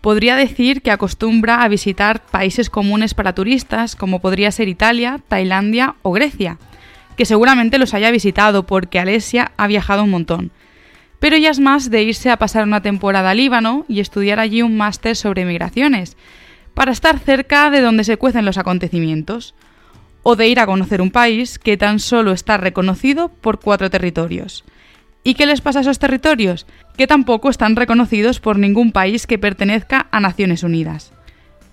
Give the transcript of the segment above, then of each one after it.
Podría decir que acostumbra a visitar países comunes para turistas como podría ser Italia, Tailandia o Grecia, que seguramente los haya visitado porque Alessia ha viajado un montón. Pero ella es más de irse a pasar una temporada a Líbano y estudiar allí un máster sobre migraciones, para estar cerca de donde se cuecen los acontecimientos, o de ir a conocer un país que tan solo está reconocido por cuatro territorios. ¿Y qué les pasa a esos territorios? Que tampoco están reconocidos por ningún país que pertenezca a Naciones Unidas.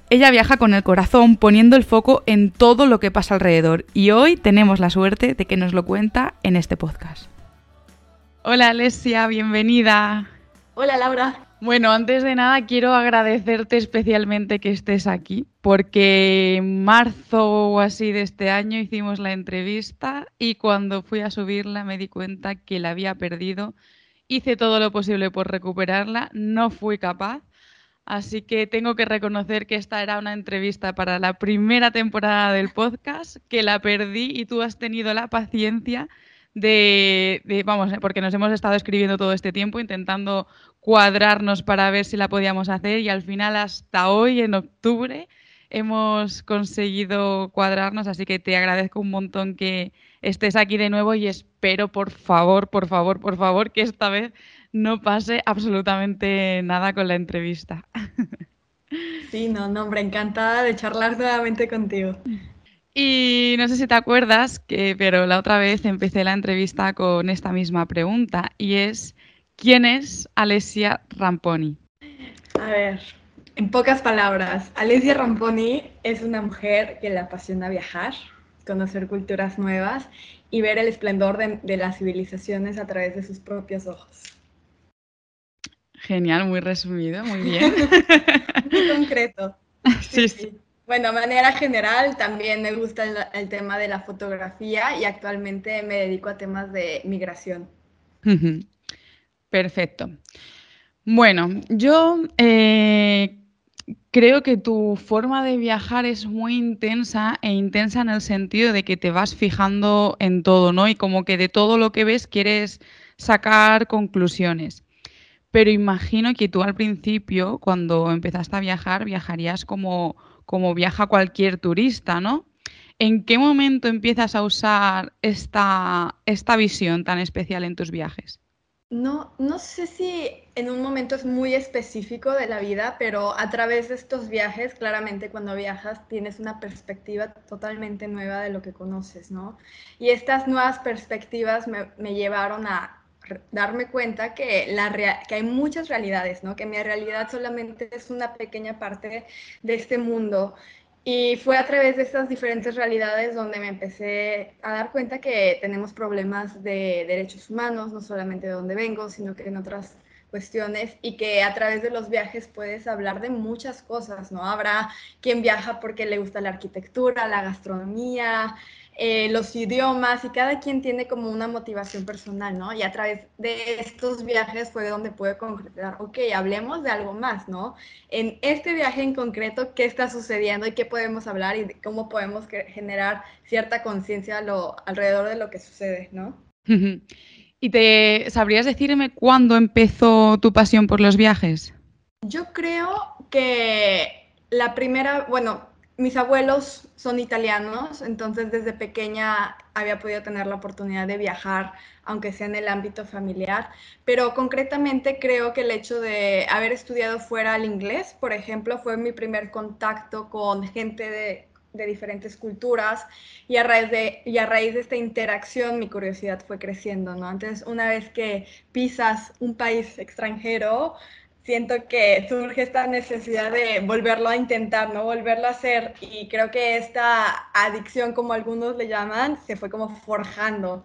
Ella viaja con el corazón poniendo el foco en todo lo que pasa alrededor y hoy tenemos la suerte de que nos lo cuenta en este podcast. Hola Alessia, bienvenida. Hola Laura. Bueno, antes de nada quiero agradecerte especialmente que estés aquí, porque en marzo o así de este año hicimos la entrevista y cuando fui a subirla me di cuenta que la había perdido. Hice todo lo posible por recuperarla, no fui capaz, así que tengo que reconocer que esta era una entrevista para la primera temporada del podcast, que la perdí y tú has tenido la paciencia de, vamos, porque nos hemos estado escribiendo todo este tiempo intentando cuadrarnos para ver si la podíamos hacer y al final hasta hoy, en octubre, hemos conseguido cuadrarnos, así que te agradezco un montón que estés aquí de nuevo y espero, por favor, por favor, por favor, que esta vez no pase absolutamente nada con la entrevista. Sí, no, no, hombre, encantada de charlar nuevamente contigo. Y no sé si te acuerdas, que, pero la otra vez empecé la entrevista con esta misma pregunta y es, ¿Quién es Alessia Ramponi? A ver, en pocas palabras, Alessia Ramponi es una mujer que le apasiona viajar, conocer culturas nuevas y ver el esplendor de, las civilizaciones a través de sus propios ojos. Genial, muy resumido, muy bien. muy concreto. Sí, sí. Bueno, de manera general también me gusta el, tema de la fotografía y actualmente me dedico a temas de migración. Perfecto. Bueno, yo eh, creo que tu forma de viajar es muy intensa e intensa en el sentido de que te vas fijando en todo, ¿no? Y como que de todo lo que ves quieres sacar conclusiones. Pero imagino que tú al principio, cuando empezaste a viajar, viajarías como, como viaja cualquier turista, ¿no? ¿En qué momento empiezas a usar esta, esta visión tan especial en tus viajes? No, no sé si en un momento es muy específico de la vida, pero a través de estos viajes, claramente cuando viajas tienes una perspectiva totalmente nueva de lo que conoces, ¿no? Y estas nuevas perspectivas me, llevaron a darme cuenta que, la que hay muchas realidades, ¿no? Que mi realidad solamente es una pequeña parte de este mundo y fue a través de estas diferentes realidades donde me empecé a dar cuenta que tenemos problemas de derechos humanos, no solamente de donde vengo, sino que en otras cuestiones y que a través de los viajes puedes hablar de muchas cosas, ¿no? Habrá quien viaja porque le gusta la arquitectura, la gastronomía, eh, los idiomas y cada quien tiene como una motivación personal, ¿no? Y a través de estos viajes fue donde pude concretar, ok, hablemos de algo más, ¿no? En este viaje en concreto, ¿qué está sucediendo y qué podemos hablar y cómo podemos generar cierta conciencia alrededor de lo que sucede, ¿no? ¿Y te sabrías decirme cuándo empezó tu pasión por los viajes? Yo creo que la primera, bueno, mis abuelos son italianos, entonces desde pequeña había podido tener la oportunidad de viajar, aunque sea en el ámbito familiar, pero concretamente creo que el hecho de haber estudiado fuera el inglés, por ejemplo, fue mi primer contacto con gente de, diferentes culturas y a, raíz de, y a raíz de esta interacción mi curiosidad fue creciendo, ¿no? Entonces, una vez que pisas un país extranjero, siento que surge esta necesidad de volverlo a intentar, ¿no? Volverlo a hacer. Y creo que esta adicción, como algunos le llaman, se fue como forjando.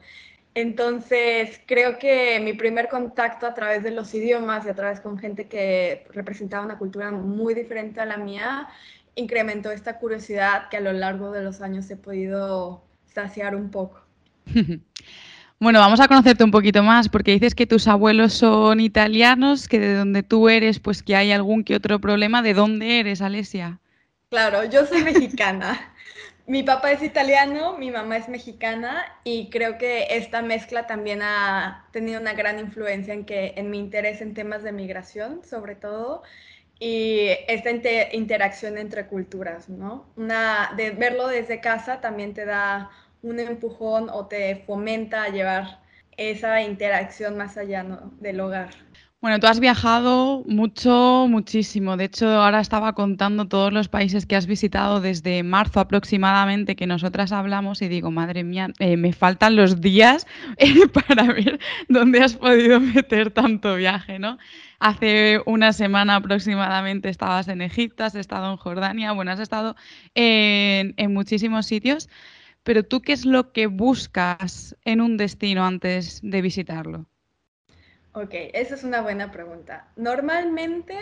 Entonces, creo que mi primer contacto a través de los idiomas y a través con gente que representaba una cultura muy diferente a la mía, incrementó esta curiosidad que a lo largo de los años he podido saciar un poco. Bueno, vamos a conocerte un poquito más porque dices que tus abuelos son italianos, que de donde tú eres, pues que hay algún que otro problema. ¿De dónde eres, Alesia? Claro, yo soy mexicana. mi papá es italiano, mi mamá es mexicana y creo que esta mezcla también ha tenido una gran influencia en que en mi interés en temas de migración, sobre todo, y esta interacción entre culturas, ¿no? Una de verlo desde casa también te da un empujón o te fomenta a llevar esa interacción más allá del hogar. Bueno, tú has viajado mucho, muchísimo. De hecho, ahora estaba contando todos los países que has visitado desde marzo aproximadamente que nosotras hablamos y digo, madre mía, eh, me faltan los días eh, para ver dónde has podido meter tanto viaje, ¿no? Hace una semana aproximadamente estabas en Egipto, has estado en Jordania, bueno, has estado en muchísimos sitios. Pero tú, ¿qué es lo que buscas en un destino antes de visitarlo? Ok, esa es una buena pregunta. Normalmente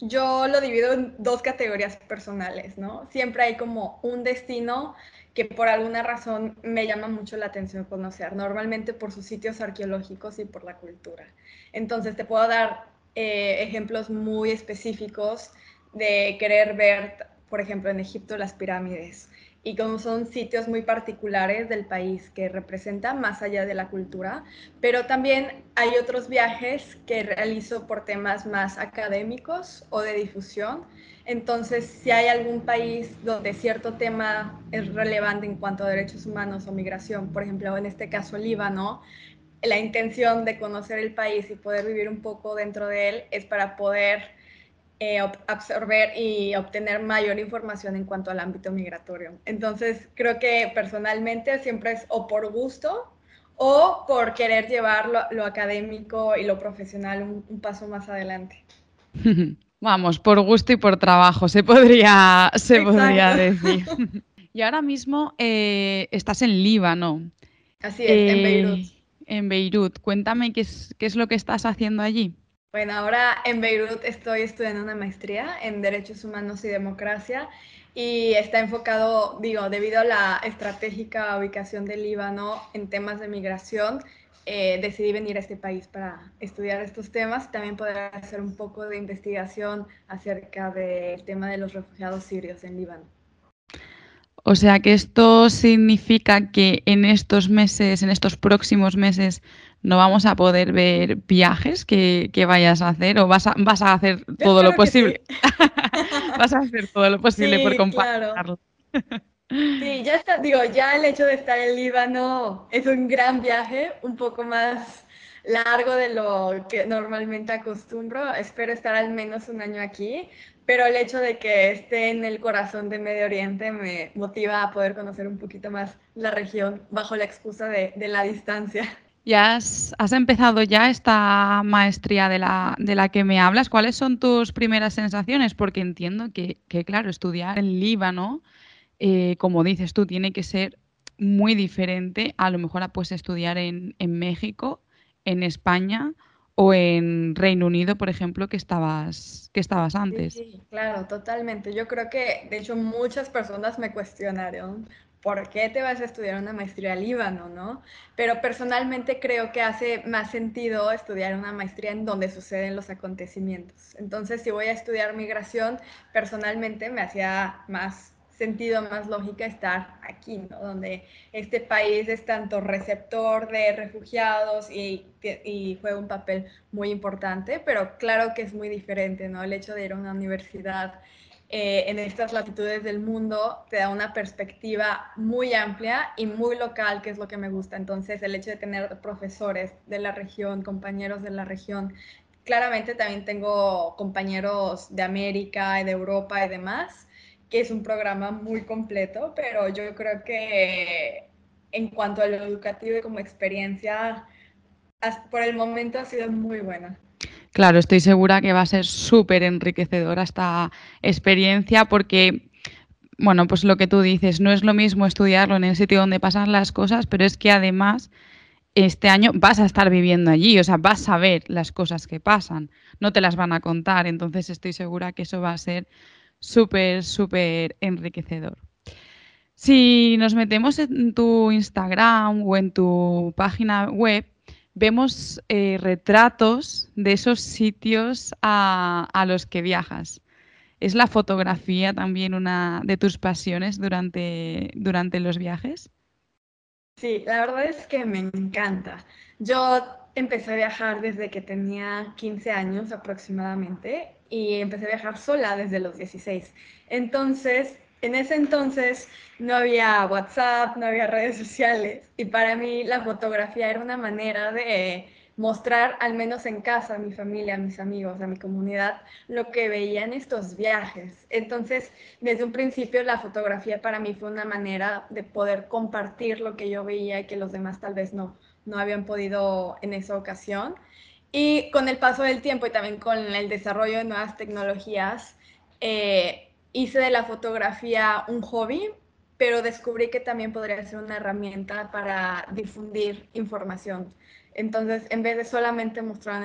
yo lo divido en dos categorías personales, ¿no? Siempre hay como un destino que por alguna razón me llama mucho la atención conocer, normalmente por sus sitios arqueológicos y por la cultura. Entonces te puedo dar eh, ejemplos muy específicos de querer ver, por ejemplo, en Egipto las pirámides y como son sitios muy particulares del país que representan más allá de la cultura, pero también hay otros viajes que realizo por temas más académicos o de difusión. Entonces, si hay algún país donde cierto tema es relevante en cuanto a derechos humanos o migración, por ejemplo, en este caso Líbano, la intención de conocer el país y poder vivir un poco dentro de él es para poder eh, absorber y obtener mayor información en cuanto al ámbito migratorio. Entonces, creo que personalmente siempre es o por gusto o por querer llevar lo, académico y lo profesional un, paso más adelante. Vamos, por gusto y por trabajo, se podría, se podría decir. y ahora mismo eh, estás en Líbano. Así es, en Beirut. Eh, en Beirut. Cuéntame qué es, qué es lo que estás haciendo allí. Bueno, ahora en Beirut estoy estudiando una maestría en Derechos Humanos y Democracia y está enfocado, digo, debido a la estratégica ubicación del Líbano en temas de migración, eh, decidí venir a este país para estudiar estos temas y también poder hacer un poco de investigación acerca del tema de los refugiados sirios en Líbano. O sea que esto significa que en estos meses, en estos próximos meses, no vamos a poder ver viajes que, vayas a hacer o vas a, vas a hacer todo lo posible. vas a hacer todo lo posible por compartirlo. Sí, ya está, digo, ya el hecho de estar en Líbano es un gran viaje, un poco más largo de lo que normalmente acostumbro. Espero estar al menos un año aquí, pero el hecho de que esté en el corazón de Medio Oriente me motiva a poder conocer un poquito más la región bajo la excusa de, de la distancia. Ya has, empezado ya esta maestría de la, de la, que me hablas. ¿Cuáles son tus primeras sensaciones? Porque entiendo que, claro, estudiar en Líbano, eh, como dices tú, tiene que ser muy diferente a lo mejor a pues, estudiar en, en, México, en España o en Reino Unido, por ejemplo, que estabas, que estabas antes. sí, claro, totalmente. Yo creo que, de hecho, muchas personas me cuestionaron ¿por qué te vas a estudiar una maestría en Líbano, no? Pero personalmente creo que hace más sentido estudiar una maestría en donde suceden los acontecimientos. Entonces, si voy a estudiar migración, personalmente me hacía más sentido, más lógica estar aquí, ¿no? Donde este país es tanto receptor de refugiados y, y juega un papel muy importante, pero claro que es muy diferente, ¿no? El hecho de ir a una universidad eh, en estas latitudes del mundo te da una perspectiva muy amplia y muy local, que es lo que me gusta. Entonces, el hecho de tener profesores de la región, compañeros de la región, claramente también tengo compañeros de América de Europa y demás, que es un programa muy completo, pero yo creo que en cuanto a lo educativo y como experiencia, por el momento ha sido muy buena. Claro, estoy segura que va a ser súper enriquecedora esta experiencia porque, bueno, pues lo que tú dices, no es lo mismo estudiarlo en el sitio donde pasan las cosas, pero es que además este año vas a estar viviendo allí, o sea, vas a ver las cosas que pasan, no te las van a contar, entonces estoy segura que eso va a ser súper, súper enriquecedor. Si nos metemos en tu Instagram o en tu página web, vemos eh, retratos de esos sitios a, a, los que viajas. ¿Es la fotografía también una de tus pasiones durante, durante los viajes? Sí, la verdad es que me encanta. Yo empecé a viajar desde que tenía 15 años aproximadamente y empecé a viajar sola desde los 16. Entonces, en ese entonces no había WhatsApp, no había redes sociales y para mí la fotografía era una manera de mostrar, al menos en casa, a mi familia, a mis amigos, a mi comunidad, lo que veía en estos viajes. Entonces, desde un principio la fotografía para mí fue una manera de poder compartir lo que yo veía y que los demás tal vez no, no habían podido en esa ocasión. Y con el paso del tiempo y también con el desarrollo de nuevas tecnologías, eh, hice de la fotografía un hobby, pero descubrí que también podría ser una herramienta para difundir información. Entonces, en vez de solamente mostrar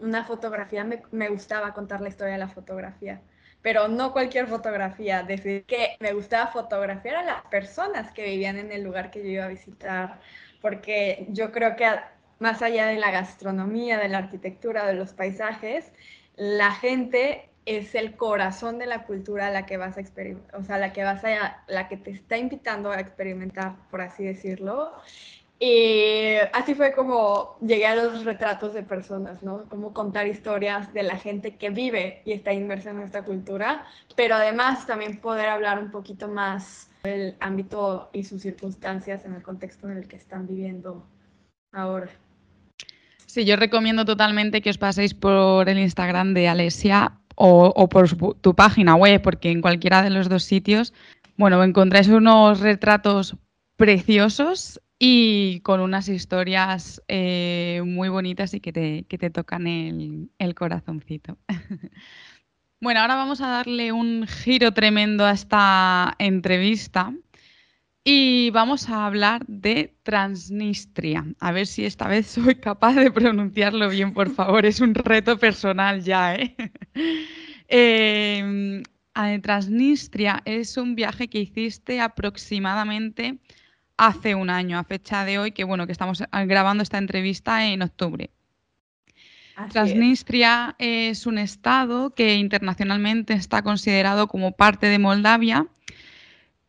una, fotografía, me, gustaba contar la historia de la fotografía. Pero no cualquier fotografía, decir que me gustaba fotografiar a las personas que vivían en el lugar que yo iba a visitar, porque yo creo que más allá de la gastronomía, de la arquitectura, de los paisajes, la gente es el corazón de la cultura la que vas a experimentar, o sea, la que vas a, la que te está invitando a experimentar, por así decirlo. Y así fue como llegué a los retratos de personas, ¿no? Como contar historias de la gente que vive y está inmersa en esta cultura, pero además también poder hablar un poquito más del ámbito y sus circunstancias en el contexto en el que están viviendo ahora. Sí, yo recomiendo totalmente que os paséis por el Instagram de Alesia o, por tu página web, porque en cualquiera de los dos sitios, bueno, encontráis unos retratos preciosos y con unas historias eh, muy bonitas y que te, que te tocan el, el corazoncito. bueno, ahora vamos a darle un giro tremendo a esta entrevista y vamos a hablar de Transnistria. A ver si esta vez soy capaz de pronunciarlo bien, por favor. Es un reto personal ya, ¿eh? eh Transnistria es un viaje que hiciste aproximadamente hace un año, a fecha de hoy, que bueno, que estamos grabando esta entrevista en octubre. Transnistria es. un estado que internacionalmente está considerado como parte de Moldavia,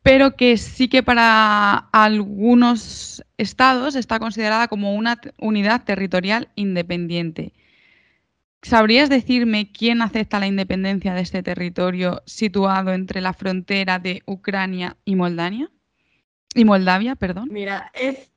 pero que sí que para algunos estados está considerada como una unidad territorial independiente. ¿Sabrías decirme quién acepta la independencia de este territorio situado entre la frontera de Ucrania y Moldavia? Y Moldavia, perdón. Mira, es,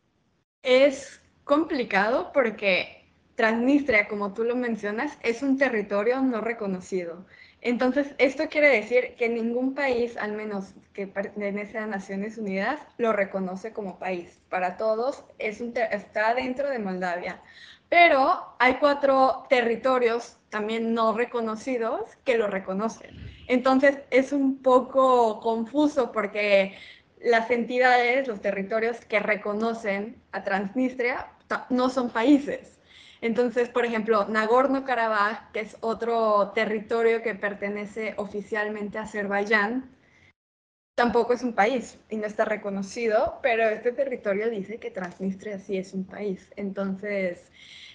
es complicado porque Transnistria, como tú lo mencionas, es un territorio no reconocido. Entonces, esto quiere decir que ningún país, al menos que pertenece a Naciones Unidas, lo reconoce como país. Para todos es un está dentro de Moldavia. Pero hay cuatro territorios también no reconocidos que lo reconocen. Entonces, es un poco confuso porque las entidades, los territorios que reconocen a Transnistria no son países. Entonces, por ejemplo, Nagorno-Karabaj, que es otro territorio que pertenece oficialmente a Azerbaiyán, tampoco es un país y no está reconocido, pero este territorio dice que Transnistria sí es un país. Entonces,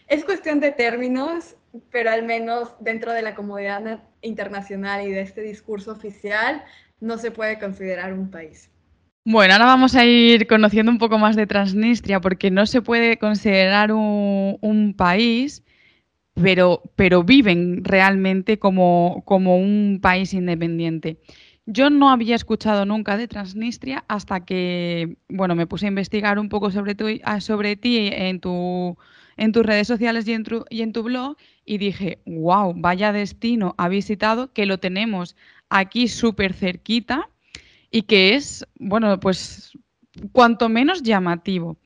es cuestión de términos, pero al menos dentro de la comunidad internacional y de este discurso oficial, no se puede considerar un país. Bueno, ahora vamos a ir conociendo un poco más de Transnistria, porque no se puede considerar un, país, pero, pero, viven realmente como, como, un país independiente. Yo no había escuchado nunca de Transnistria hasta que, bueno, me puse a investigar un poco sobre, tu, ah, sobre ti en, tu, en tus redes sociales y en, tu, y en tu blog y dije, wow, vaya destino ha visitado, que lo tenemos aquí súper cerquita y que es, bueno, pues cuanto menos llamativo.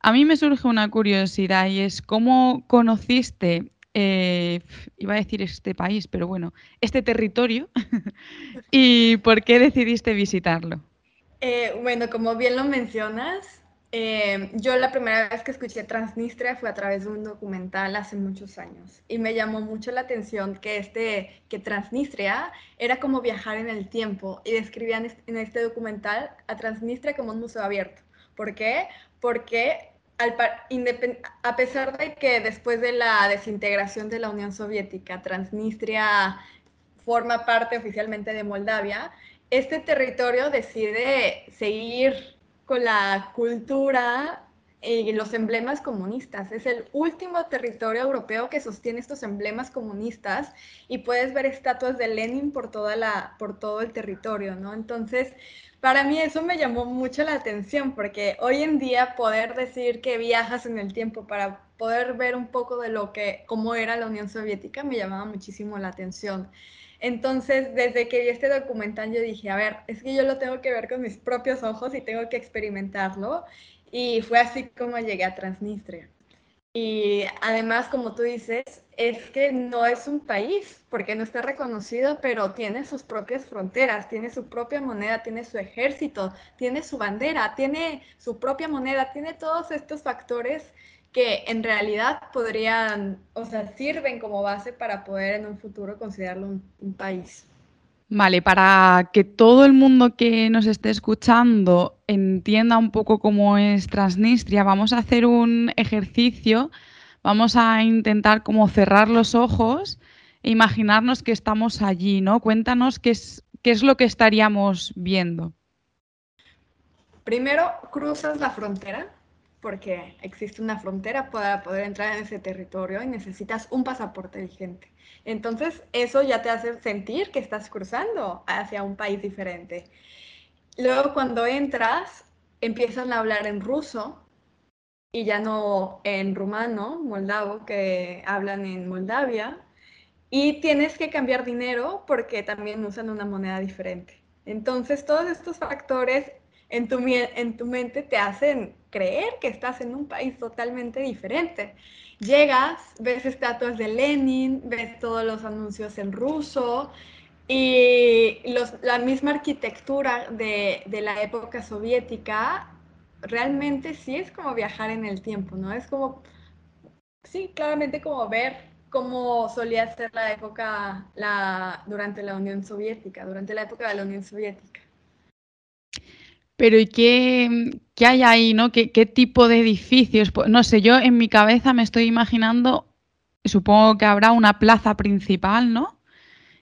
A mí me surge una curiosidad y es cómo conociste, eh, iba a decir este país, pero bueno, este territorio y por qué decidiste visitarlo. Eh, bueno, como bien lo mencionas, Eh, yo la primera vez que escuché Transnistria fue a través de un documental hace muchos años y me llamó mucho la atención que, este, que Transnistria era como viajar en el tiempo y describían en este documental a Transnistria como un museo abierto. ¿Por qué? Porque al, a pesar de que después de la desintegración de la Unión Soviética, Transnistria forma parte oficialmente de Moldavia, este territorio decide seguir con la cultura y los emblemas comunistas. Es el último territorio europeo que sostiene estos emblemas comunistas y puedes ver estatuas de Lenin por, toda la, por todo el territorio, ¿no? Entonces, para mí eso me llamó mucho la atención porque hoy en día poder decir que viajas en el tiempo para poder ver un poco de lo que, cómo era la Unión Soviética, me llamaba muchísimo la atención. Entonces, desde que vi este documental, yo dije, a ver, es que yo lo tengo que ver con mis propios ojos y tengo que experimentarlo. Y fue así como llegué a Transnistria. Y además, como tú dices, es que no es un país, porque no está reconocido, pero tiene sus propias fronteras, tiene su propia moneda, tiene su ejército, tiene su bandera, tiene su propia moneda, tiene todos estos factores que en realidad podrían, o sea, sirven como base para poder en un futuro considerarlo un, país. Vale, para que todo el mundo que nos esté escuchando entienda un poco cómo es Transnistria, vamos a hacer un ejercicio, vamos a intentar como cerrar los ojos e imaginarnos que estamos allí, ¿no? Cuéntanos qué es, qué es lo que estaríamos viendo. Primero cruzas la frontera porque existe una frontera para poder entrar en ese territorio y necesitas un pasaporte vigente. Entonces, eso ya te hace sentir que estás cruzando hacia un país diferente. Luego, cuando entras, empiezan a hablar en ruso y ya no en rumano, moldavo, que hablan en Moldavia. Y tienes que cambiar dinero porque también usan una moneda diferente. Entonces, todos estos factores en tu, en tu mente te hacen creer que estás en un país totalmente diferente. Llegas, ves estatuas de Lenin, ves todos los anuncios en ruso y la misma arquitectura de, de la época soviética realmente sí es como viajar en el tiempo, ¿no? Es como, sí, claramente como ver cómo solía ser la época durante la Unión Soviética, durante la época de la Unión Soviética. Pero ¿y qué, qué hay ahí, no? ¿Qué, ¿Qué, tipo de edificios? Pues, no sé, yo en mi cabeza me estoy imaginando, supongo que habrá una plaza principal, ¿no?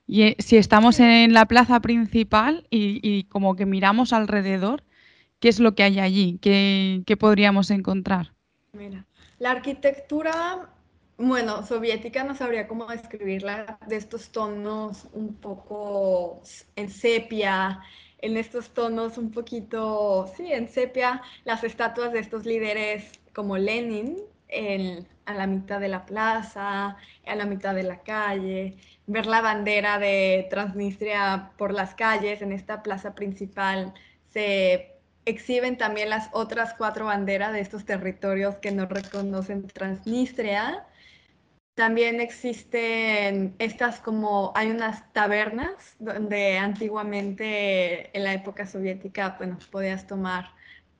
Y eh, si estamos en la plaza principal y, y, como que miramos alrededor, ¿qué es lo que hay allí? ¿Qué, qué podríamos encontrar? Mira, la arquitectura, bueno, soviética no sabría cómo describirla, de estos tonos un poco en sepia, en estos tonos un poquito, sí, en sepia, las estatuas de estos líderes como Lenin en, a la mitad de la plaza, a la mitad de la calle, ver la bandera de Transnistria por las calles, en esta plaza principal se exhiben también las otras cuatro banderas de estos territorios que no reconocen Transnistria también existen estas como, hay unas tabernas donde antiguamente en la época soviética, bueno, podías tomar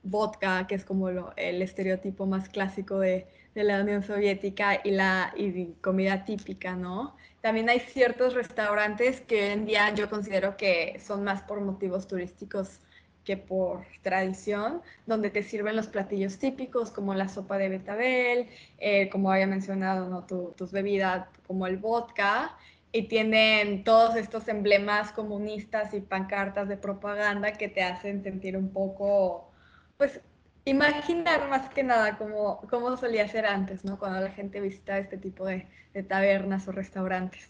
vodka, que es como el estereotipo más clásico de, de, la Unión Soviética, y la y comida típica, ¿no? También hay ciertos restaurantes que hoy en día yo considero que son más por motivos turísticos que por tradición, donde te sirven los platillos típicos como la sopa de betabel, eh, como había mencionado, ¿no? tus bebidas como el vodka, y tienen todos estos emblemas comunistas y pancartas de propaganda que te hacen sentir un poco, pues, imaginar más que nada cómo, cómo solía ser antes, ¿no? Cuando la gente visitaba este tipo de, de tabernas o restaurantes.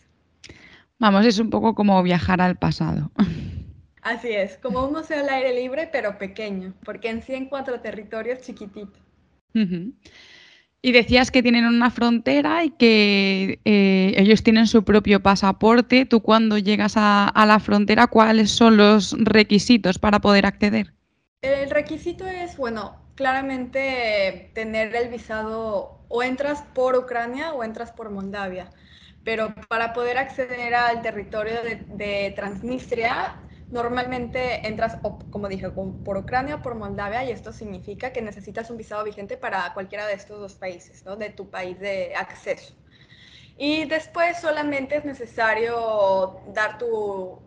Vamos, es un poco como viajar al pasado. Así es, como un museo al aire libre, pero pequeño, porque en sí en cuatro territorios chiquitito. Y decías que tienen una frontera y que eh, ellos tienen su propio pasaporte. Tú cuando llegas a, a, la frontera, ¿cuáles son los requisitos para poder acceder? El requisito es, bueno, claramente tener el visado o entras por Ucrania o entras por Moldavia. Pero para poder acceder al territorio de, de Transnistria normalmente entras, como dije, por Ucrania o por Moldavia y esto significa que necesitas un visado vigente para cualquiera de estos dos países, ¿no? De tu país de acceso. Y después solamente es necesario dar tu,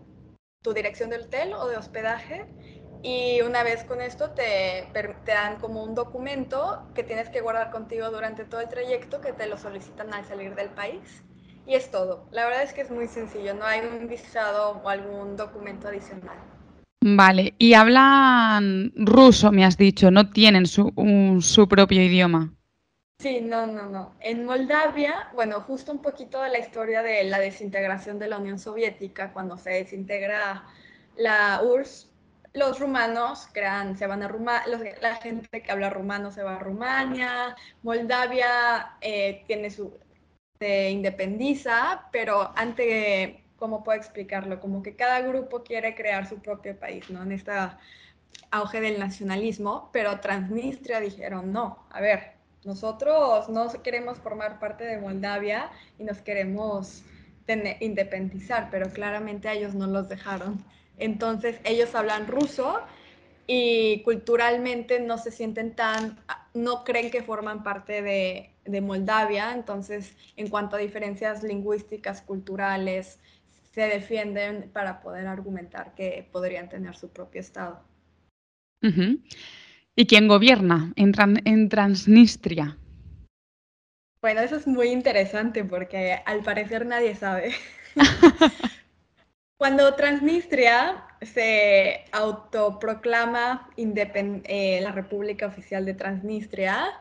dirección de hotel o de hospedaje y una vez con esto te, te, dan como un documento que tienes que guardar contigo durante todo el trayecto que te lo solicitan al salir del país. Y es todo. La verdad es que es muy sencillo, no hay un visado o algún documento adicional. Vale, y hablan ruso, me has dicho, no tienen su, su propio idioma. Sí, no, no, no. En Moldavia, bueno, justo un poquito de la historia de la desintegración de la Unión Soviética, cuando se desintegra la URSS, los rumanos crean, se van a Rumania, la gente que habla rumano se va a Rumania, Moldavia eh, tiene su, se independiza, pero ante, ¿cómo puedo explicarlo? Como que cada grupo quiere crear su propio país, ¿no? En este auge del nacionalismo, pero Transnistria dijeron, no, a ver, nosotros no queremos formar parte de Moldavia y nos queremos independizar, pero claramente a ellos no los dejaron. Entonces ellos hablan ruso y culturalmente no se sienten tan, no creen que forman parte de, de Moldavia, entonces en cuanto a diferencias lingüísticas, culturales, se defienden para poder argumentar que podrían tener su propio Estado. ¿Y quién gobierna en, Transnistria? Bueno, eso es muy interesante porque al parecer nadie sabe. Cuando Transnistria se autoproclama eh, la República Oficial de Transnistria,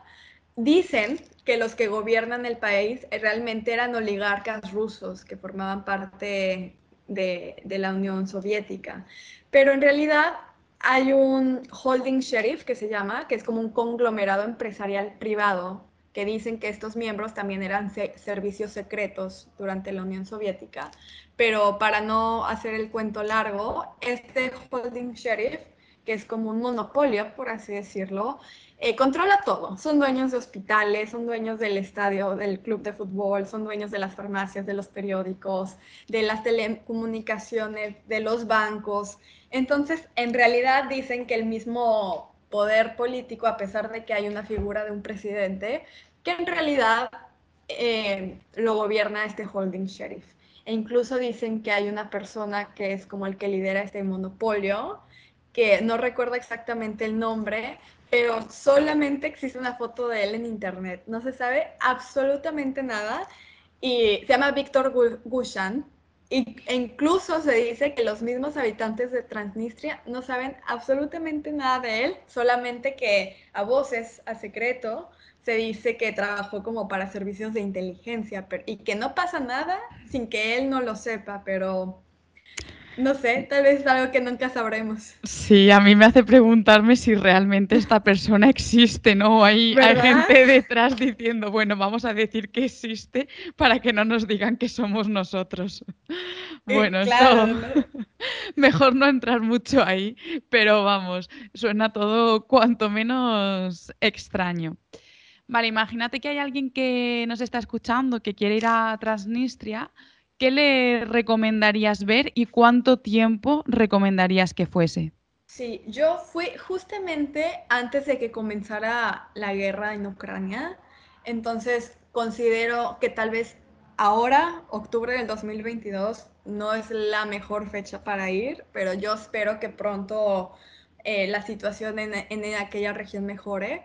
dicen que los que gobiernan el país realmente eran oligarcas rusos que formaban parte de la Unión Soviética. Pero en realidad hay un holding sheriff que se llama, que es como un conglomerado empresarial privado, que dicen que estos miembros también eran servicios secretos durante la Unión Soviética. Pero para no hacer el cuento largo, este holding sheriff, que es como un monopolio, por así decirlo, eh, controla todo. Son dueños de hospitales, son dueños del estadio, del club de fútbol, son dueños de las farmacias, de los periódicos, de las telecomunicaciones, de los bancos. Entonces, en realidad dicen que el mismo poder político, a pesar de que hay una figura de un presidente, que en realidad eh, lo gobierna este holding sheriff. E incluso dicen que hay una persona que es como el que lidera este monopolio, que no recuerdo exactamente el nombre, pero solamente existe una foto de él en internet. No se sabe absolutamente nada. Y se llama Víctor Gushan, incluso se dice que los mismos habitantes de Transnistria no saben absolutamente nada de él, solamente que a voces, a secreto, se dice que trabajó como para servicios de inteligencia y que no pasa nada sin que él no lo sepa, pero no sé, tal vez es algo que nunca sabremos. Sí, a mí me hace preguntarme si realmente esta persona existe, ¿no? Hay, hay gente detrás diciendo, bueno, vamos a decir que existe para que no nos digan que somos nosotros. Bueno, esto mejor no entrar mucho ahí, pero vamos, suena todo cuanto menos extraño. Vale, imagínate que hay alguien que nos está escuchando que quiere ir a Transnistria ¿qué le recomendarías ver y cuánto tiempo recomendarías que fuese? Sí, yo fui justamente antes de que comenzara la guerra en Ucrania, entonces considero que tal vez ahora, octubre del 2022, no es la mejor fecha para ir, pero yo espero que pronto eh, la situación en, aquella región mejore.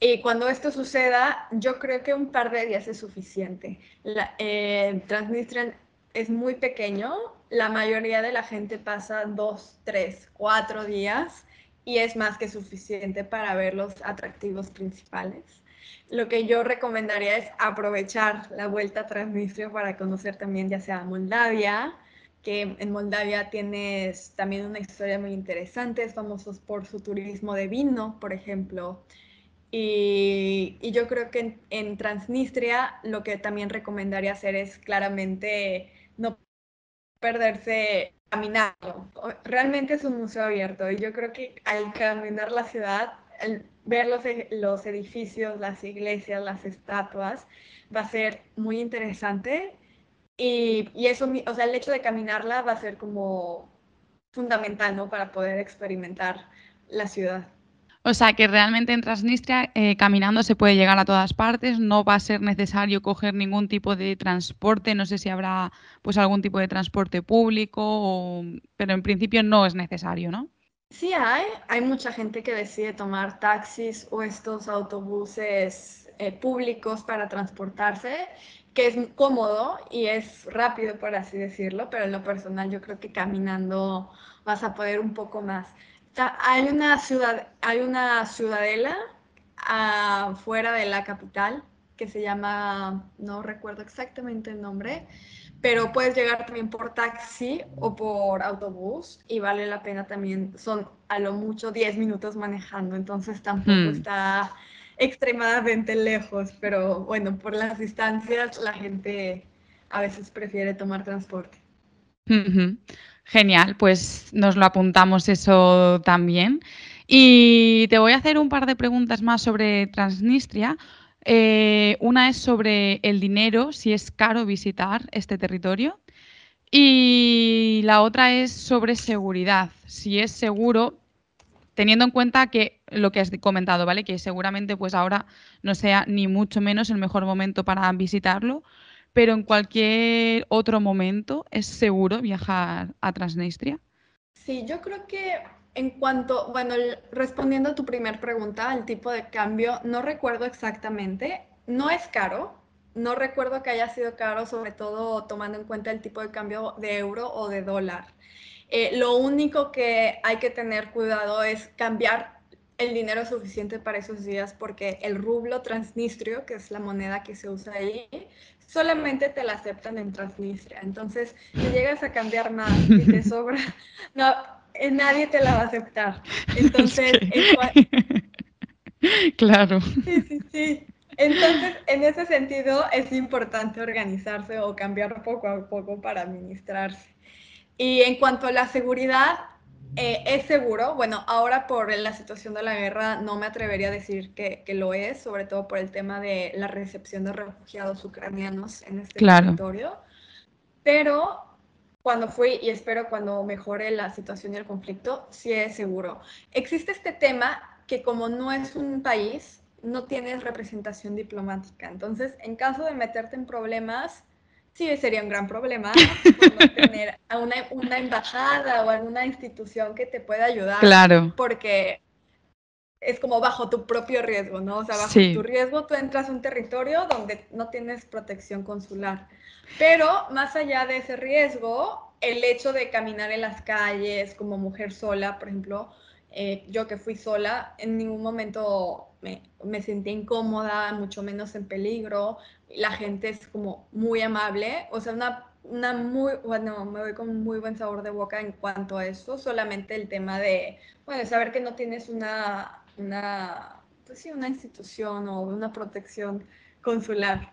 Y cuando esto suceda, yo creo que un par de días es suficiente. La, eh, Transnistria es muy pequeño, la mayoría de la gente pasa dos, tres, cuatro días y es más que suficiente para ver los atractivos principales. Lo que yo recomendaría es aprovechar la vuelta a Transnistria para conocer también ya sea Moldavia, que en Moldavia tienes también una historia muy interesante, es famoso por su turismo de vino, por ejemplo. Y, yo creo que en, Transnistria lo que también recomendaría hacer es claramente no perderse caminando. Realmente es un museo abierto y yo creo que al caminar la ciudad, ver los, e, los edificios, las iglesias, las estatuas, va a ser muy interesante y, y, eso, o sea, el hecho de caminarla va a ser como fundamental, ¿no? Para poder experimentar la ciudad. O sea que realmente en Transnistria eh, caminando se puede llegar a todas partes, no va a ser necesario coger ningún tipo de transporte, no sé si habrá pues algún tipo de transporte público, pero en principio no es necesario, ¿no? Sí hay, hay mucha gente que decide tomar taxis o estos autobuses eh, públicos para transportarse, que es cómodo y es rápido, por así decirlo, pero en lo personal yo creo que caminando vas a poder un poco más. Hay una ciudad, hay una ciudadela afuera de la capital que se llama, no recuerdo exactamente el nombre, pero puedes llegar también por taxi o por autobús y vale la pena también, son a lo mucho 10 minutos manejando, entonces tampoco hmm. está extremadamente lejos, pero bueno, por las distancias la gente a veces prefiere tomar transporte. Genial, pues nos lo apuntamos eso también. Y te voy a hacer un par de preguntas más sobre Transnistria. Eh, una es sobre el dinero, si es caro visitar este territorio. Y la otra es sobre seguridad, si es seguro, teniendo en cuenta que lo que has comentado, ¿vale? Que seguramente pues ahora no sea ni mucho menos el mejor momento para visitarlo, pero en cualquier otro momento es seguro viajar a Transnistria. Sí, yo creo que en cuanto, bueno, respondiendo a tu primera pregunta, el tipo de cambio, no recuerdo exactamente, no es caro, no recuerdo que haya sido caro, sobre todo tomando en cuenta el tipo de cambio de euro o de dólar. Eh, lo único que hay que tener cuidado es cambiar el dinero suficiente para esos días porque el rublo transnistrio, que es la moneda que se usa ahí, solamente te la aceptan en Transnistria. Entonces, si llegas a cambiar más y te sobra, no, eh, nadie te la va a aceptar. Entonces, claro. Sí, sí, sí. Entonces, en ese sentido, es importante organizarse o cambiar poco a poco para administrarse. Y en cuanto a la seguridad, eh, ¿Es seguro? Bueno, ahora por la situación de la guerra no me atrevería a decir que, lo es, sobre todo por el tema de la recepción de refugiados ucranianos en este territorio. Pero cuando fui, y espero cuando mejore la situación y el conflicto, sí es seguro. Existe este tema que como no es un país, no tienes representación diplomática. Entonces, en caso de meterte en problemas, sí sería un gran problema no tener a una, una, embajada o alguna institución que te pueda ayudar. Claro. Porque es como bajo tu propio riesgo, ¿no? O sea, bajo tu riesgo tú entras a un territorio donde no tienes protección consular. Pero más allá de ese riesgo, el hecho de caminar en las calles como mujer sola, por ejemplo, eh, yo que fui sola, en ningún momento me, me, sentí incómoda, mucho menos en peligro. La gente es como muy amable, o sea, una, una muy, bueno, me voy con muy buen sabor de boca en cuanto a eso, solamente el tema de, bueno, saber que no tienes una, una, pues sí, una institución o una protección consular.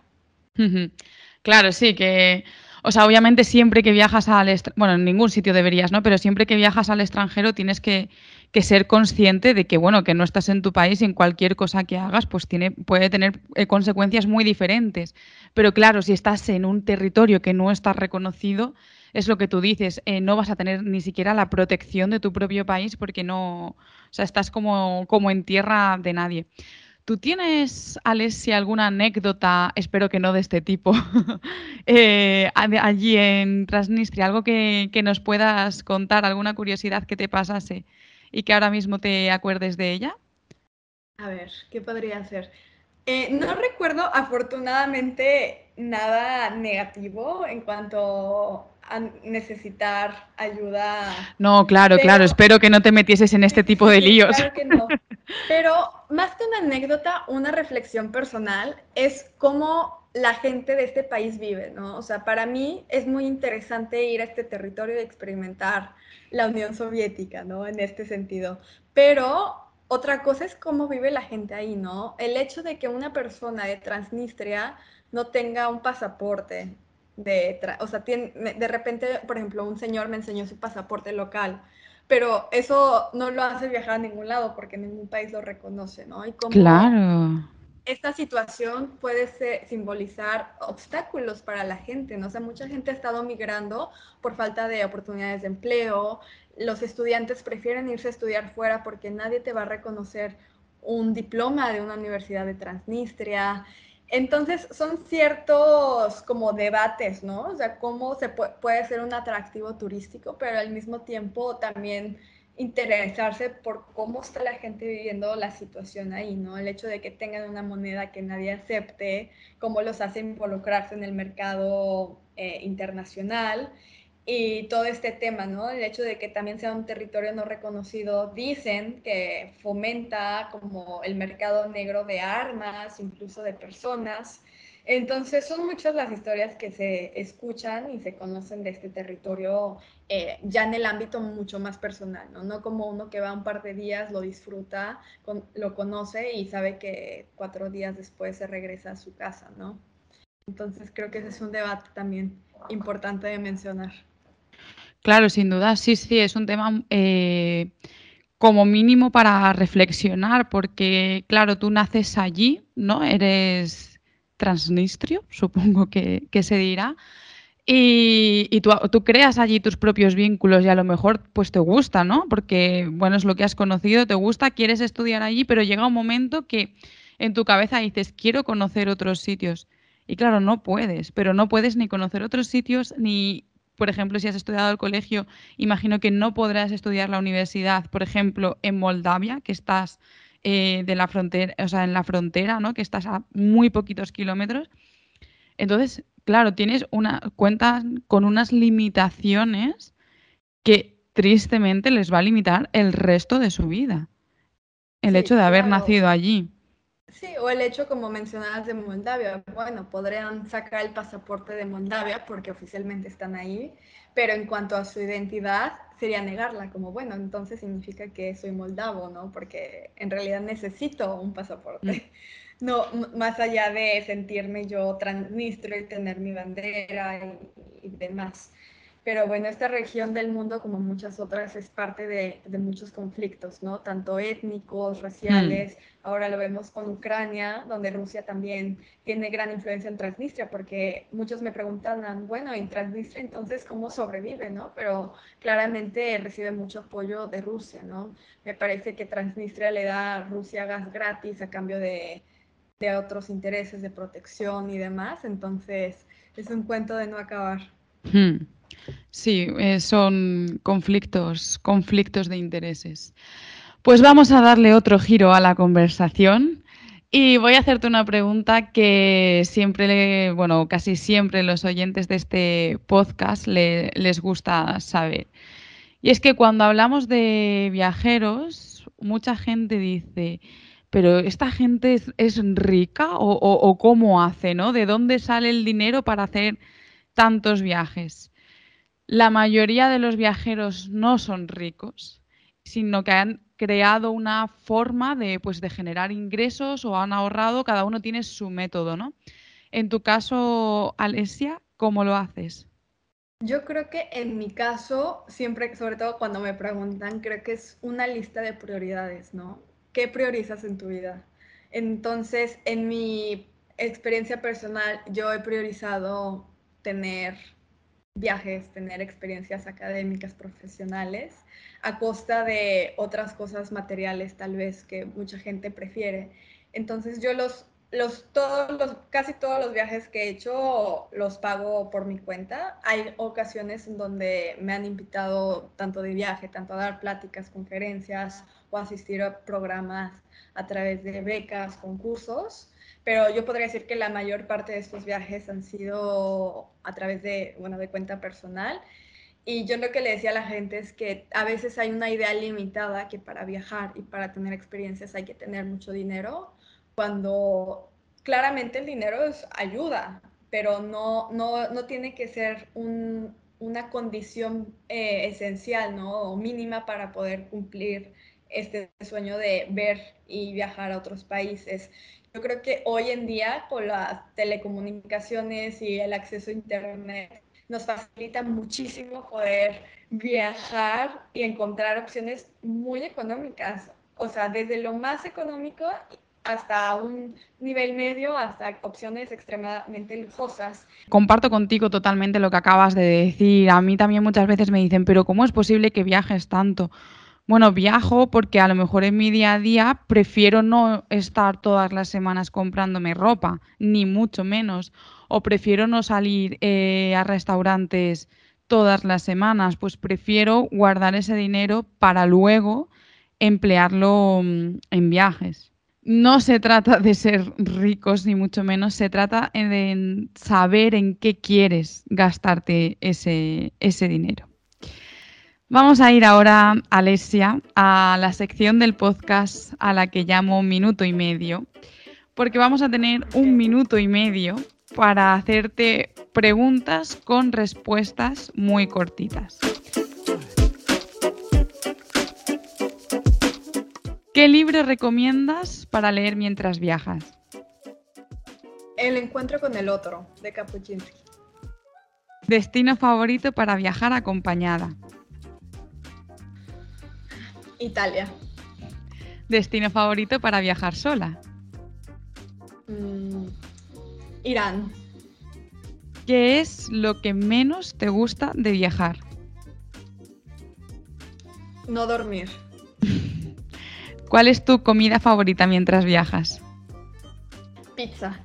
Claro, sí, que o sea, obviamente siempre que viajas al bueno, en ningún sitio deberías, ¿no? Pero siempre que viajas al extranjero tienes que, ser consciente de que, bueno, que no estás en tu país y en cualquier cosa que hagas, pues tiene, puede tener eh, consecuencias muy diferentes. Pero claro, si estás en un territorio que no está reconocido, es lo que tú dices, eh, no vas a tener ni siquiera la protección de tu propio país porque no, o sea, estás como, como en tierra de nadie. ¿Tú tienes, Alessia, alguna anécdota, espero que no de este tipo, eh, allí en Transnistria? Algo que, nos puedas contar, alguna curiosidad que te pasase y que ahora mismo te acuerdes de ella? A ver, ¿qué podría ser? Eh, no recuerdo afortunadamente nada negativo en cuanto a necesitar ayuda. No, claro, claro, espero que no te metieses en este tipo de líos. Claro que no. Pero más que una anécdota, una reflexión personal es cómo la gente de este país vive, ¿no? O sea, para mí es muy interesante ir a este territorio y experimentar la Unión Soviética, ¿no? En este sentido. Pero otra cosa es cómo vive la gente ahí, ¿no? El hecho de que una persona de Transnistria no tenga un pasaporte, de, o sea, tiene, de repente, por ejemplo, un señor me enseñó su pasaporte local pero eso no lo hace viajar a ningún lado porque ningún país lo reconoce, ¿no? claro. esta situación puede simbolizar obstáculos para la gente, ¿no? O sea, mucha gente ha estado migrando por falta de oportunidades de empleo, los estudiantes prefieren irse a estudiar fuera porque nadie te va a reconocer un diploma de una universidad de Transnistria. Entonces, son ciertos como debates, ¿no? O sea, cómo se puede ser un atractivo turístico, pero al mismo tiempo también interesarse por cómo está la gente viviendo la situación ahí, ¿no? El hecho de que tengan una moneda que nadie acepte, cómo los hace involucrarse en el mercado eh, internacional y todo este tema, ¿no? El hecho de que también sea un territorio no reconocido, dicen que fomenta como el mercado negro de armas, incluso de personas. Entonces son muchas las historias que se escuchan y se conocen de este territorio eh, ya en el ámbito mucho más personal, ¿no? No como uno que va un par de días, lo disfruta, lo conoce y sabe que cuatro días después se regresa a su casa, ¿no? Entonces creo que ese es un debate también importante de mencionar. Claro, sin duda, sí, sí, es un tema eh, como mínimo para reflexionar, porque claro, tú naces allí, ¿no? Eres transnistrio, supongo que, se dirá, y, tú, tú, creas allí tus propios vínculos y a lo mejor pues te gusta, ¿no? Porque, bueno, es lo que has conocido, te gusta, quieres estudiar allí, pero llega un momento que en tu cabeza dices, quiero conocer otros sitios. Y claro, no puedes, pero no puedes ni conocer otros sitios, ni, por ejemplo, si has estudiado el colegio, imagino que no podrás estudiar la universidad, por ejemplo, en Moldavia, que estás eh, de la frontera, o sea, en la frontera, ¿no? Que estás a muy poquitos kilómetros. Entonces, claro, tienes una cuenta con unas limitaciones que tristemente les va a limitar el resto de su vida. El hecho de haber nacido allí. Sí, o el hecho, como mencionabas, de Moldavia. Bueno, podrían sacar el pasaporte de Moldavia porque oficialmente están ahí, pero en cuanto a su identidad, sería negarla, como, bueno, entonces significa que soy moldavo, ¿no? Porque en realidad necesito un pasaporte. Mm. No, más allá de sentirme yo transnistro y tener mi bandera y, y demás. Pero bueno, esta región del mundo, como muchas otras, es parte de, muchos conflictos, ¿no? Tanto étnicos, raciales. Ahora lo vemos con Ucrania, donde Rusia también tiene gran influencia en Transnistria, porque muchos me preguntan, bueno, en Transnistria entonces, ¿cómo sobrevive, no? Pero claramente recibe mucho apoyo de Rusia, ¿no? Me parece que Transnistria le da a Rusia gas gratis a cambio de, de otros intereses de protección y demás. Entonces, es un cuento de no acabar. Hmm. Sí, eh, son conflictos, conflictos de intereses. Pues vamos a darle otro giro a la conversación y voy a hacerte una pregunta que siempre, bueno, casi siempre los oyentes de este podcast les gusta saber. Y es que cuando hablamos de viajeros, mucha gente dice, pero esta gente es, rica o, o, cómo hace, ¿no? ¿De dónde sale el dinero para hacer tantos viajes? La mayoría de los viajeros no son ricos, sino que han creado una forma de, pues, de generar ingresos o han ahorrado, cada uno tiene su método, ¿no? En tu caso, Alesia, ¿cómo lo haces? Yo creo que en mi caso, siempre, sobre todo cuando me preguntan, creo que es una lista de prioridades, ¿no? ¿Qué priorizas en tu vida? Entonces, en mi experiencia personal, yo he priorizado tener viajes, tener experiencias académicas, profesionales, a costa de otras cosas materiales tal vez que mucha gente prefiere. Entonces yo los, los, todos los, casi todos los viajes que he hecho los pago por mi cuenta. Hay ocasiones en donde me han invitado tanto de viaje, tanto a dar pláticas, conferencias o asistir a programas a través de becas, concursos pero yo podría decir que la mayor parte de estos viajes han sido a través de, bueno, de cuenta personal. Y yo lo que le decía a la gente es que a veces hay una idea limitada que para viajar y para tener experiencias hay que tener mucho dinero, cuando claramente el dinero es ayuda, pero no, no, no tiene que ser un, una condición eh, esencial ¿no? o mínima para poder cumplir este sueño de ver y viajar a otros países. Yo creo que hoy en día con las telecomunicaciones y el acceso a Internet nos facilita muchísimo poder viajar y encontrar opciones muy económicas. O sea, desde lo más económico hasta un nivel medio, hasta opciones extremadamente lujosas. Comparto contigo totalmente lo que acabas de decir. A mí también muchas veces me dicen, pero ¿cómo es posible que viajes tanto? Bueno, viajo porque a lo mejor en mi día a día prefiero no estar todas las semanas comprándome ropa, ni mucho menos. O prefiero no salir eh, a restaurantes todas las semanas, pues prefiero guardar ese dinero para luego emplearlo mm, en viajes. No se trata de ser ricos, ni mucho menos, se trata de saber en qué quieres gastarte ese, ese dinero. Vamos a ir ahora, Alesia, a la sección del podcast a la que llamo minuto y medio, porque vamos a tener un minuto y medio para hacerte preguntas con respuestas muy cortitas. ¿Qué libro recomiendas para leer mientras viajas? El encuentro con el otro, de Kapuscinski. Destino favorito para viajar acompañada. Italia. Destino favorito para viajar sola. Mm, Irán. ¿Qué es lo que menos te gusta de viajar? No dormir. ¿Cuál es tu comida favorita mientras viajas? Pizza.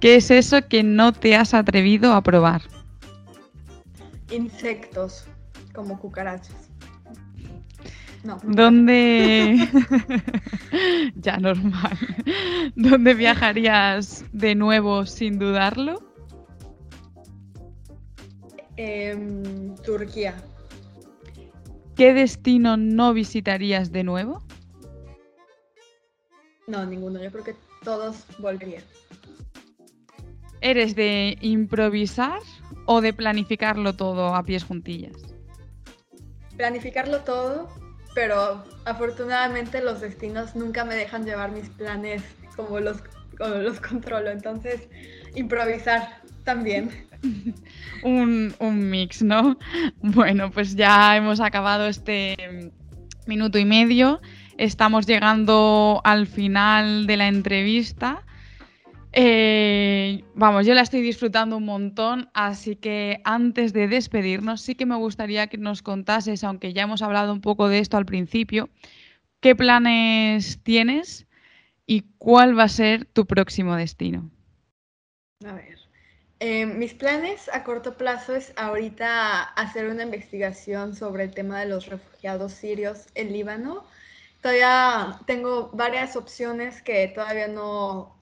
¿Qué es eso que no te has atrevido a probar? Insectos, como cucarachas. No. ¿Dónde... ya, normal. ¿Dónde viajarías de nuevo sin dudarlo? Em, Turquía. ¿Qué destino no visitarías de nuevo? No, ninguno. Yo creo que todos volverían. ¿Eres de improvisar o de planificarlo todo a pies juntillas? Planificarlo todo pero afortunadamente los destinos nunca me dejan llevar mis planes como los, los controlo, entonces improvisar también. un, un mix, ¿no? Bueno, pues ya hemos acabado este minuto y medio, estamos llegando al final de la entrevista. Eh, vamos, yo la estoy disfrutando un montón, así que antes de despedirnos, sí que me gustaría que nos contases, aunque ya hemos hablado un poco de esto al principio, qué planes tienes y cuál va a ser tu próximo destino. A ver, eh, mis planes a corto plazo es ahorita hacer una investigación sobre el tema de los refugiados sirios en Líbano. Todavía tengo varias opciones que todavía no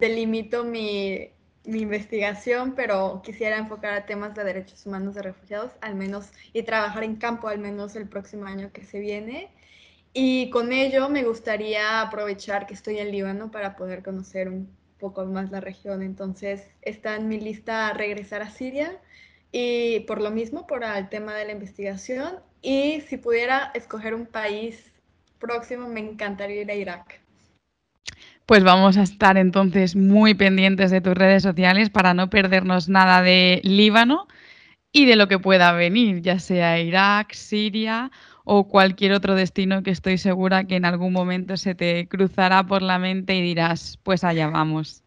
delimito mi, investigación, pero quisiera enfocar a temas de derechos humanos de refugiados, al menos, y trabajar en campo al menos el próximo año que se viene. Y con ello me gustaría aprovechar que estoy en Líbano para poder conocer un poco más la región. Entonces está en mi lista regresar a Siria y por lo mismo, por el tema de la investigación. Y si pudiera escoger un país próximo, me encantaría ir a Irak. Pues vamos a estar entonces muy pendientes de tus redes sociales para no perdernos nada de Líbano y de lo que pueda venir, ya sea Irak, Siria o cualquier otro destino que estoy segura que en algún momento se te cruzará por la mente y dirás, pues allá vamos.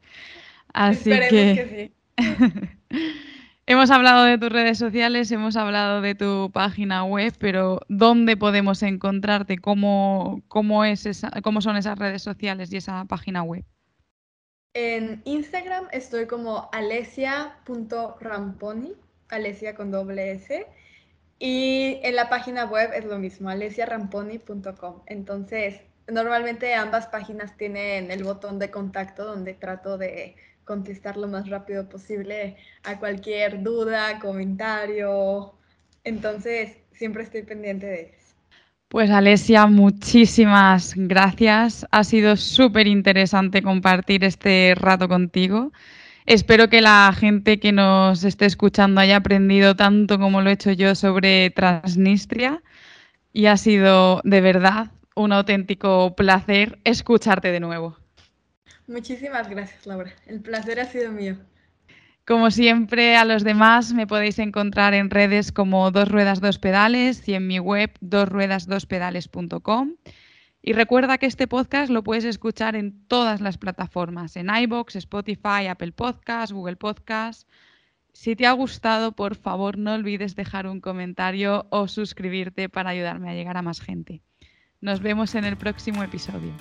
Así que, Hemos hablado de tus redes sociales, hemos hablado de tu página web, pero ¿dónde podemos encontrarte? ¿Cómo, cómo, son esas redes sociales y esa página web? En Instagram estoy como alesia.ramponi, alesia con doble S, y en la página web es lo mismo, alesiaramponi.com. Entonces, normalmente ambas páginas tienen el botón de contacto donde trato de contestar lo más rápido posible a cualquier duda, comentario. Entonces, siempre estoy pendiente de eso. Pues Alesia, muchísimas gracias. Ha sido súper interesante compartir este rato contigo. Espero que la gente que nos esté escuchando haya aprendido tanto como lo he hecho yo sobre Transnistria y ha sido de verdad un auténtico placer escucharte de nuevo. Muchísimas gracias, Laura. El placer ha sido mío. Como siempre, a los demás me podéis encontrar en redes como Dos Ruedas Dos Pedales y en mi web dosruedasdospedales.com. Y recuerda que este podcast lo puedes escuchar en todas las plataformas, en iBox, Spotify, Apple Podcasts, Google Podcasts. Si te ha gustado, por favor, no olvides dejar un comentario o suscribirte para ayudarme a llegar a más gente. Nos vemos en el próximo episodio.